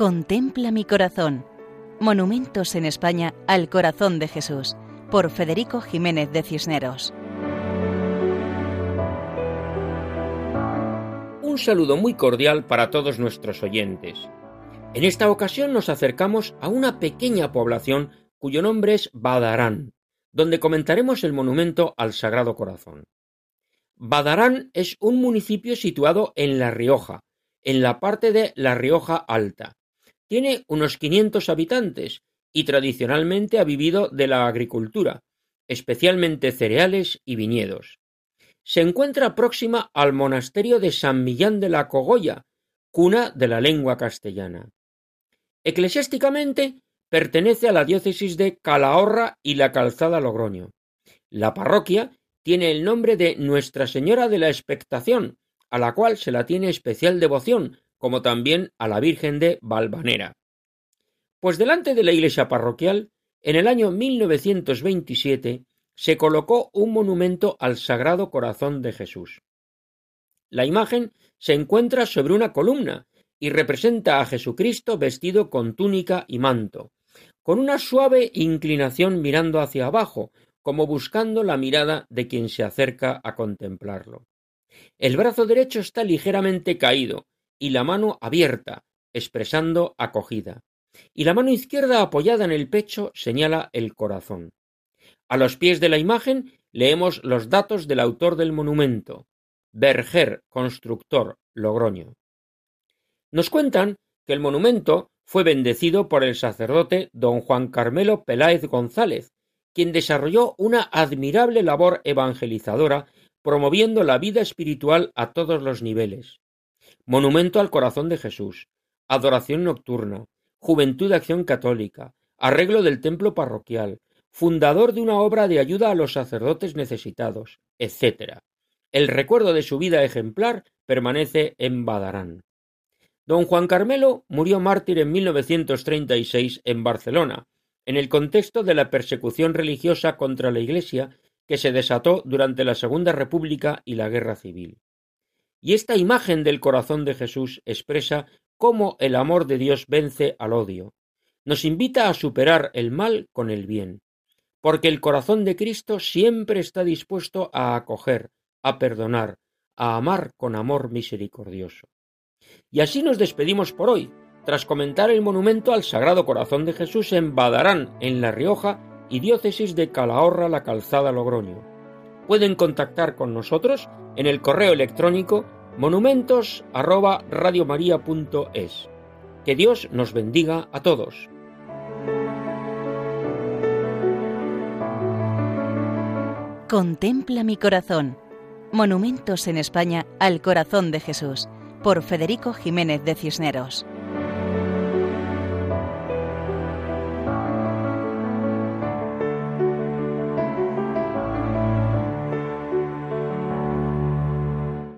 Contempla mi corazón. Monumentos en España al corazón de Jesús, por Federico Jiménez de Cisneros. Un saludo muy cordial para todos nuestros oyentes. En esta ocasión nos acercamos a una pequeña población cuyo nombre es Badarán, donde comentaremos el monumento al Sagrado Corazón. Badarán es un municipio situado en La Rioja, en la parte de La Rioja Alta, tiene unos 500 habitantes y tradicionalmente ha vivido de la agricultura, especialmente cereales y viñedos. Se encuentra próxima al monasterio de San Millán de la Cogolla, cuna de la lengua castellana. Eclesiásticamente pertenece a la diócesis de Calahorra y la Calzada Logroño. La parroquia tiene el nombre de Nuestra Señora de la Expectación, a la cual se la tiene especial devoción como también a la Virgen de Valvanera. Pues delante de la iglesia parroquial, en el año 1927, se colocó un monumento al Sagrado Corazón de Jesús. La imagen se encuentra sobre una columna y representa a Jesucristo vestido con túnica y manto, con una suave inclinación mirando hacia abajo, como buscando la mirada de quien se acerca a contemplarlo. El brazo derecho está ligeramente caído, y la mano abierta, expresando acogida, y la mano izquierda apoyada en el pecho señala el corazón. A los pies de la imagen leemos los datos del autor del monumento, Berger, constructor, Logroño. Nos cuentan que el monumento fue bendecido por el sacerdote don Juan Carmelo Peláez González, quien desarrolló una admirable labor evangelizadora promoviendo la vida espiritual a todos los niveles, Monumento al Corazón de Jesús, Adoración Nocturna, Juventud de Acción Católica, arreglo del templo parroquial, fundador de una obra de ayuda a los sacerdotes necesitados, etc. El recuerdo de su vida ejemplar permanece en Badarán. Don Juan Carmelo murió mártir en 1936 en Barcelona, en el contexto de la persecución religiosa contra la Iglesia que se desató durante la Segunda República y la Guerra Civil. Y esta imagen del corazón de Jesús expresa cómo el amor de Dios vence al odio. Nos invita a superar el mal con el bien, porque el corazón de Cristo siempre está dispuesto a acoger, a perdonar, a amar con amor misericordioso. Y así nos despedimos por hoy, tras comentar el monumento al Sagrado Corazón de Jesús en Badarán, en La Rioja, y diócesis de Calahorra la Calzada Logroño pueden contactar con nosotros en el correo electrónico monumentos@radiomaria.es. Que Dios nos bendiga a todos. Contempla mi corazón. Monumentos en España al corazón de Jesús por Federico Jiménez de Cisneros.